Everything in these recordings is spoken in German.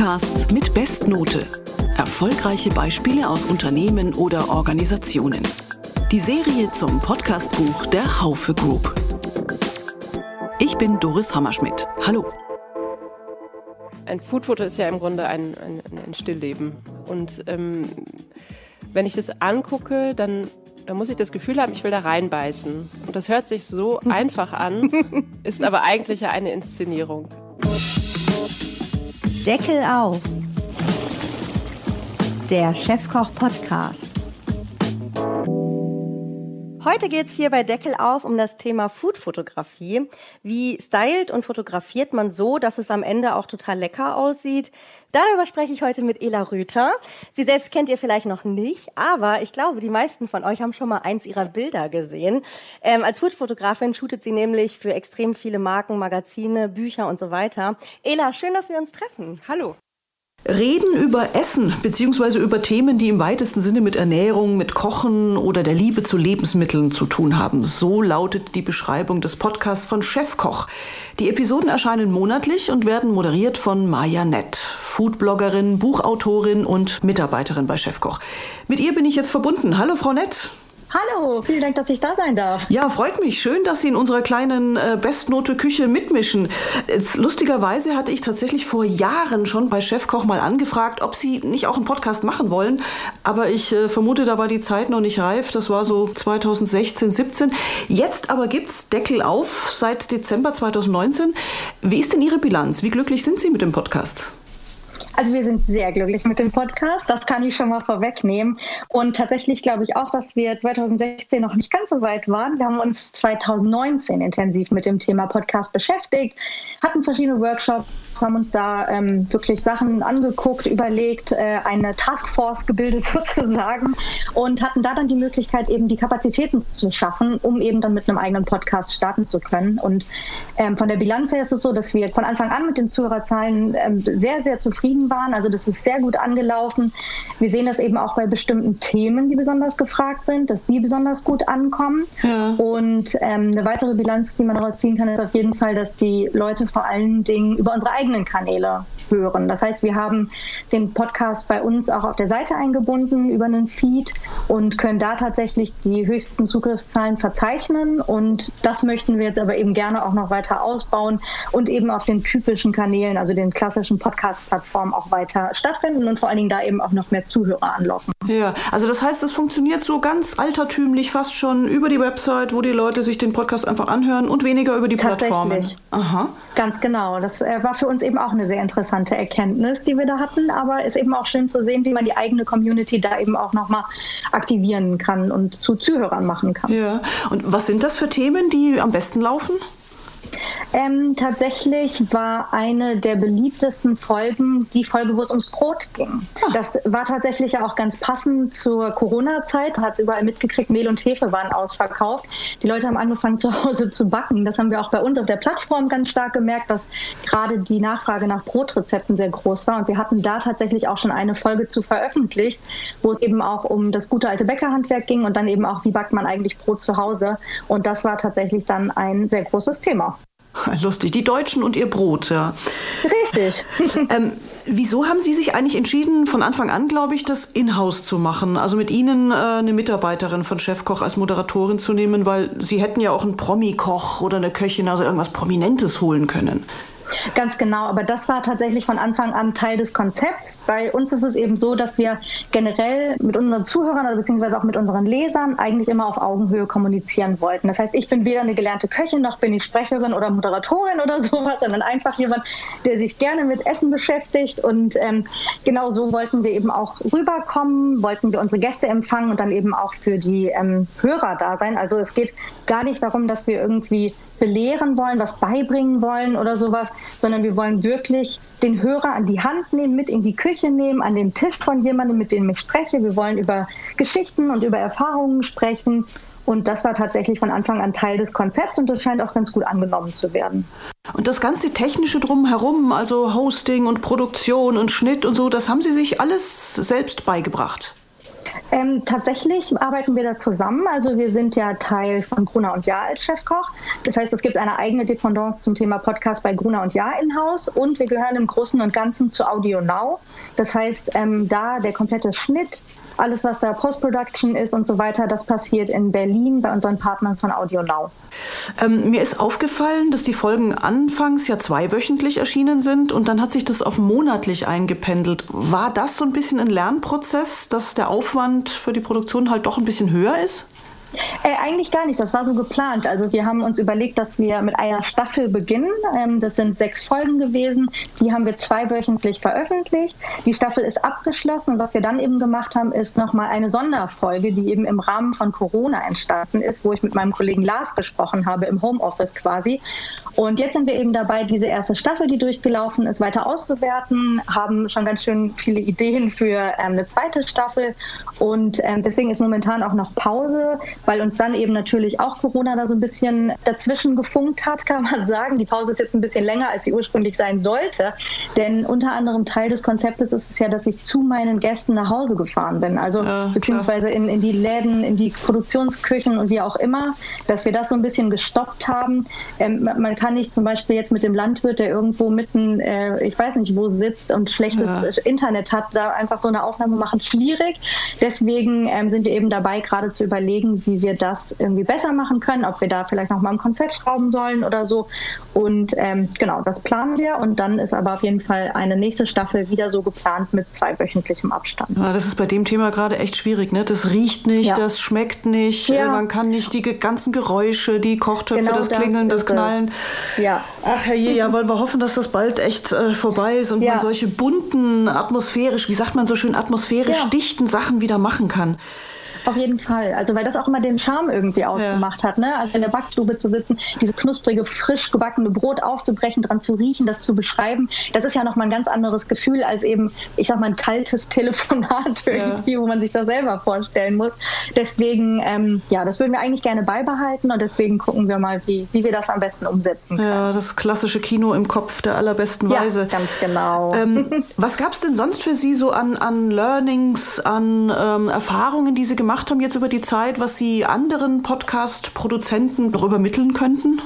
Podcasts mit Bestnote. Erfolgreiche Beispiele aus Unternehmen oder Organisationen. Die Serie zum Podcastbuch der Haufe Group. Ich bin Doris Hammerschmidt. Hallo. Ein Foodfoto ist ja im Grunde ein, ein, ein Stillleben. Und ähm, wenn ich das angucke, dann, dann muss ich das Gefühl haben, ich will da reinbeißen. Und das hört sich so einfach an, ist aber eigentlich ja eine Inszenierung. Deckel auf. Der Chefkoch-Podcast. Heute geht es hier bei Deckel auf um das Thema Foodfotografie. Wie stylt und fotografiert man so, dass es am Ende auch total lecker aussieht? Darüber spreche ich heute mit Ela Rüther. Sie selbst kennt ihr vielleicht noch nicht, aber ich glaube, die meisten von euch haben schon mal eins ihrer Bilder gesehen. Ähm, als Foodfotografin shootet sie nämlich für extrem viele Marken, Magazine, Bücher und so weiter. Ela, schön, dass wir uns treffen. Hallo. Reden über Essen beziehungsweise über Themen, die im weitesten Sinne mit Ernährung, mit Kochen oder der Liebe zu Lebensmitteln zu tun haben. So lautet die Beschreibung des Podcasts von Chefkoch. Die Episoden erscheinen monatlich und werden moderiert von Maja Nett, Foodbloggerin, Buchautorin und Mitarbeiterin bei Chefkoch. Mit ihr bin ich jetzt verbunden. Hallo, Frau Nett. Hallo, vielen Dank, dass ich da sein darf. Ja, freut mich. Schön, dass Sie in unserer kleinen äh, Bestnote Küche mitmischen. Lustigerweise hatte ich tatsächlich vor Jahren schon bei Chefkoch mal angefragt, ob Sie nicht auch einen Podcast machen wollen. Aber ich äh, vermute, da war die Zeit noch nicht reif. Das war so 2016, 17. Jetzt aber gibt's Deckel auf seit Dezember 2019. Wie ist denn Ihre Bilanz? Wie glücklich sind Sie mit dem Podcast? Also wir sind sehr glücklich mit dem Podcast, das kann ich schon mal vorwegnehmen. Und tatsächlich glaube ich auch, dass wir 2016 noch nicht ganz so weit waren. Wir haben uns 2019 intensiv mit dem Thema Podcast beschäftigt, hatten verschiedene Workshops, haben uns da ähm, wirklich Sachen angeguckt, überlegt, äh, eine Taskforce gebildet sozusagen und hatten da dann die Möglichkeit, eben die Kapazitäten zu schaffen, um eben dann mit einem eigenen Podcast starten zu können. Und ähm, von der Bilanz her ist es so, dass wir von Anfang an mit den Zuhörerzahlen ähm, sehr, sehr zufrieden waren. Also das ist sehr gut angelaufen. Wir sehen das eben auch bei bestimmten Themen, die besonders gefragt sind, dass die besonders gut ankommen. Ja. Und ähm, eine weitere Bilanz, die man daraus ziehen kann, ist auf jeden Fall, dass die Leute vor allen Dingen über unsere eigenen Kanäle hören. Das heißt, wir haben den Podcast bei uns auch auf der Seite eingebunden über einen Feed und können da tatsächlich die höchsten Zugriffszahlen verzeichnen. Und das möchten wir jetzt aber eben gerne auch noch weiter ausbauen und eben auf den typischen Kanälen, also den klassischen Podcast-Plattformen auch weiter stattfinden und vor allen Dingen da eben auch noch mehr Zuhörer anlocken. Ja, also das heißt, es funktioniert so ganz altertümlich fast schon über die Website, wo die Leute sich den Podcast einfach anhören und weniger über die Plattformen. Aha. Ganz genau. Das äh, war für uns eben auch eine sehr interessante Erkenntnis, die wir da hatten, aber ist eben auch schön zu sehen, wie man die eigene Community da eben auch nochmal aktivieren kann und zu Zuhörern machen kann. Ja. Und was sind das für Themen, die am besten laufen? Ähm, tatsächlich war eine der beliebtesten Folgen die Folge, wo es ums Brot ging. Ah. Das war tatsächlich ja auch ganz passend zur Corona-Zeit. Hat es überall mitgekriegt, Mehl und Hefe waren ausverkauft. Die Leute haben angefangen zu Hause zu backen. Das haben wir auch bei uns auf der Plattform ganz stark gemerkt, dass gerade die Nachfrage nach Brotrezepten sehr groß war. Und wir hatten da tatsächlich auch schon eine Folge zu veröffentlicht, wo es eben auch um das gute alte Bäckerhandwerk ging und dann eben auch, wie backt man eigentlich Brot zu Hause. Und das war tatsächlich dann ein sehr großes Thema. Lustig, die Deutschen und ihr Brot, ja. Richtig. ähm, wieso haben Sie sich eigentlich entschieden, von Anfang an, glaube ich, das in-house zu machen? Also mit Ihnen äh, eine Mitarbeiterin von Chefkoch als Moderatorin zu nehmen, weil Sie hätten ja auch einen Promi-Koch oder eine Köchin, also irgendwas Prominentes holen können. Ganz genau, aber das war tatsächlich von Anfang an Teil des Konzepts. Bei uns ist es eben so, dass wir generell mit unseren Zuhörern oder beziehungsweise auch mit unseren Lesern eigentlich immer auf Augenhöhe kommunizieren wollten. Das heißt, ich bin weder eine gelernte Köchin noch bin ich Sprecherin oder Moderatorin oder sowas, sondern einfach jemand, der sich gerne mit Essen beschäftigt. Und ähm, genau so wollten wir eben auch rüberkommen, wollten wir unsere Gäste empfangen und dann eben auch für die ähm, Hörer da sein. Also es geht gar nicht darum, dass wir irgendwie belehren wollen, was beibringen wollen oder sowas, sondern wir wollen wirklich den Hörer an die Hand nehmen, mit in die Küche nehmen, an den Tisch von jemandem, mit dem ich spreche. Wir wollen über Geschichten und über Erfahrungen sprechen. Und das war tatsächlich von Anfang an Teil des Konzepts und das scheint auch ganz gut angenommen zu werden. Und das ganze Technische drumherum, also Hosting und Produktion und Schnitt und so, das haben Sie sich alles selbst beigebracht? Ähm, tatsächlich arbeiten wir da zusammen. Also wir sind ja Teil von Gruner und Jahr als Chefkoch. Das heißt, es gibt eine eigene Dependance zum Thema Podcast bei Gruner und Jahr in-house und wir gehören im Großen und Ganzen zu Audio Now. Das heißt, ähm, da der komplette Schnitt, alles, was da Post-Production ist und so weiter, das passiert in Berlin bei unseren Partnern von Audio Now. Ähm, mir ist aufgefallen, dass die Folgen anfangs ja zweiwöchentlich erschienen sind und dann hat sich das auf monatlich eingependelt. War das so ein bisschen ein Lernprozess, dass der Aufwand für die Produktion halt doch ein bisschen höher ist? Äh, eigentlich gar nicht, das war so geplant. Also wir haben uns überlegt, dass wir mit einer Staffel beginnen. Ähm, das sind sechs Folgen gewesen. Die haben wir zweiwöchentlich veröffentlicht. Die Staffel ist abgeschlossen und was wir dann eben gemacht haben, ist nochmal eine Sonderfolge, die eben im Rahmen von Corona entstanden ist, wo ich mit meinem Kollegen Lars gesprochen habe, im Homeoffice quasi. Und jetzt sind wir eben dabei, diese erste Staffel, die durchgelaufen ist, weiter auszuwerten, haben schon ganz schön viele Ideen für ähm, eine zweite Staffel. Und ähm, deswegen ist momentan auch noch Pause, weil uns dann eben natürlich auch Corona da so ein bisschen dazwischen gefunkt hat, kann man sagen. Die Pause ist jetzt ein bisschen länger, als sie ursprünglich sein sollte. Denn unter anderem Teil des Konzeptes ist es ja, dass ich zu meinen Gästen nach Hause gefahren bin. Also ja, beziehungsweise in, in die Läden, in die Produktionsküchen und wie auch immer, dass wir das so ein bisschen gestoppt haben. Ähm, man kann ich zum Beispiel jetzt mit dem Landwirt, der irgendwo mitten, äh, ich weiß nicht wo sitzt und schlechtes ja. Internet hat, da einfach so eine Aufnahme machen, schwierig. Deswegen ähm, sind wir eben dabei, gerade zu überlegen, wie wir das irgendwie besser machen können, ob wir da vielleicht noch mal ein Konzept schrauben sollen oder so. Und ähm, genau, das planen wir. Und dann ist aber auf jeden Fall eine nächste Staffel wieder so geplant mit zweiwöchentlichem Abstand. Ja, das ist bei dem Thema gerade echt schwierig. Ne? Das riecht nicht, ja. das schmeckt nicht, ja. man kann nicht die ganzen Geräusche, die Kochtöpfe, genau das Klingeln, das, das Knallen. Ja. Ach herrje, ja, wollen wir hoffen, dass das bald echt äh, vorbei ist und man solche bunten, atmosphärisch, wie sagt man so schön, atmosphärisch dichten Sachen wieder machen kann. Auf jeden Fall. Also weil das auch immer den Charme irgendwie ausgemacht ja. hat. Ne? Also in der Backstube zu sitzen, dieses knusprige, frisch gebackene Brot aufzubrechen, dran zu riechen, das zu beschreiben, das ist ja nochmal ein ganz anderes Gefühl als eben, ich sag mal, ein kaltes Telefonat irgendwie, ja. wo man sich das selber vorstellen muss. Deswegen, ähm, ja, das würden wir eigentlich gerne beibehalten und deswegen gucken wir mal, wie, wie wir das am besten umsetzen können. Ja, das klassische Kino im Kopf der allerbesten ja, Weise. ganz genau. Ähm, was gab es denn sonst für Sie so an, an Learnings, an ähm, Erfahrungen, die Sie gemacht gemacht haben jetzt über die Zeit, was Sie anderen Podcast-Produzenten noch übermitteln könnten?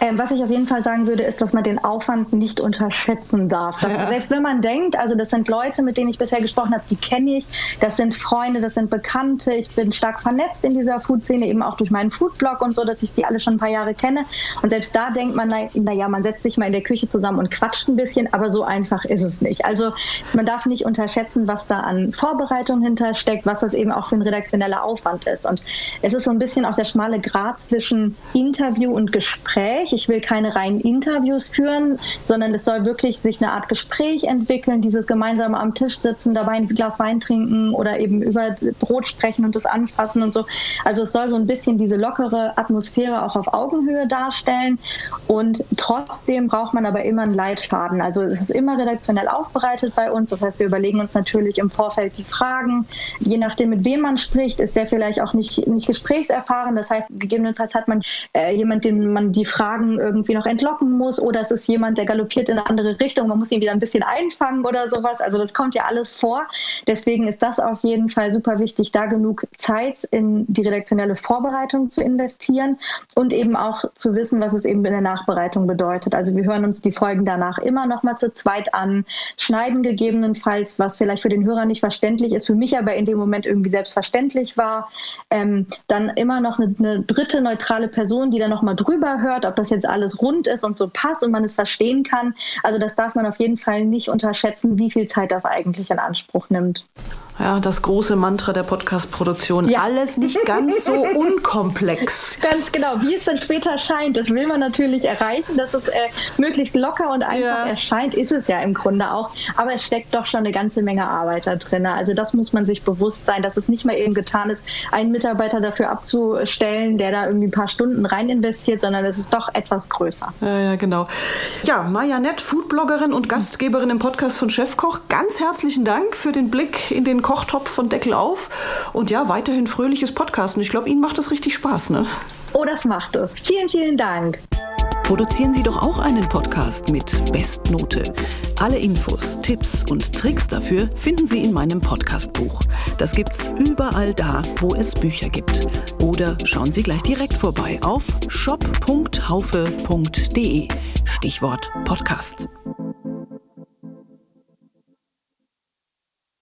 Ähm, was ich auf jeden Fall sagen würde, ist, dass man den Aufwand nicht unterschätzen darf. Ja. Selbst wenn man denkt, also das sind Leute, mit denen ich bisher gesprochen habe, die kenne ich, das sind Freunde, das sind Bekannte, ich bin stark vernetzt in dieser Food-Szene, eben auch durch meinen Foodblog und so, dass ich die alle schon ein paar Jahre kenne. Und selbst da denkt man, naja, man setzt sich mal in der Küche zusammen und quatscht ein bisschen, aber so einfach ist es nicht. Also man darf nicht unterschätzen, was da an Vorbereitung hintersteckt, was das eben auch für ein redaktioneller Aufwand ist. Und es ist so ein bisschen auch der schmale Grat zwischen Interview und Gespräch Gespräch. Ich will keine reinen Interviews führen, sondern es soll wirklich sich eine Art Gespräch entwickeln, dieses gemeinsame am Tisch sitzen, dabei ein Glas Wein trinken oder eben über Brot sprechen und das anfassen und so. Also es soll so ein bisschen diese lockere Atmosphäre auch auf Augenhöhe darstellen und trotzdem braucht man aber immer einen Leitfaden. Also es ist immer redaktionell aufbereitet bei uns. Das heißt, wir überlegen uns natürlich im Vorfeld die Fragen. Je nachdem, mit wem man spricht, ist der vielleicht auch nicht, nicht gesprächserfahren. Das heißt, gegebenenfalls hat man äh, jemand, den man die Fragen Fragen irgendwie noch entlocken muss oder es ist jemand, der galoppiert in eine andere Richtung, man muss ihn wieder ein bisschen einfangen oder sowas. Also das kommt ja alles vor. Deswegen ist das auf jeden Fall super wichtig, da genug Zeit in die redaktionelle Vorbereitung zu investieren und eben auch zu wissen, was es eben in der Nachbereitung bedeutet. Also wir hören uns die Folgen danach immer noch mal zu zweit an, schneiden gegebenenfalls, was vielleicht für den Hörer nicht verständlich ist, für mich aber in dem Moment irgendwie selbstverständlich war. Ähm, dann immer noch eine, eine dritte neutrale Person, die dann noch mal drüber hört, ob das das jetzt alles rund ist und so passt und man es verstehen kann. Also das darf man auf jeden Fall nicht unterschätzen, wie viel Zeit das eigentlich in Anspruch nimmt. Ja, das große Mantra der Podcast-Produktion. Ja. Alles nicht ganz so unkomplex. Ganz genau. Wie es dann später scheint, das will man natürlich erreichen, dass es äh, möglichst locker und einfach ja. erscheint, ist es ja im Grunde auch. Aber es steckt doch schon eine ganze Menge Arbeit da drin. Also das muss man sich bewusst sein, dass es nicht mal eben getan ist, einen Mitarbeiter dafür abzustellen, der da irgendwie ein paar Stunden rein investiert, sondern es ist doch etwas größer. Ja, ja genau. Ja, Maja Nett, Foodbloggerin und Gastgeberin im Podcast von Chefkoch. Ganz herzlichen Dank für den Blick in den Kochtopf von Deckel auf. Und ja, weiterhin fröhliches Podcasten. Ich glaube, Ihnen macht das richtig Spaß, ne? Oh, das macht es. Vielen, vielen Dank. Produzieren Sie doch auch einen Podcast mit Bestnote. Alle Infos, Tipps und Tricks dafür finden Sie in meinem Podcastbuch. Das gibt's überall da, wo es Bücher gibt. Oder schauen Sie gleich direkt vorbei auf shop.haufe.de. Stichwort Podcast.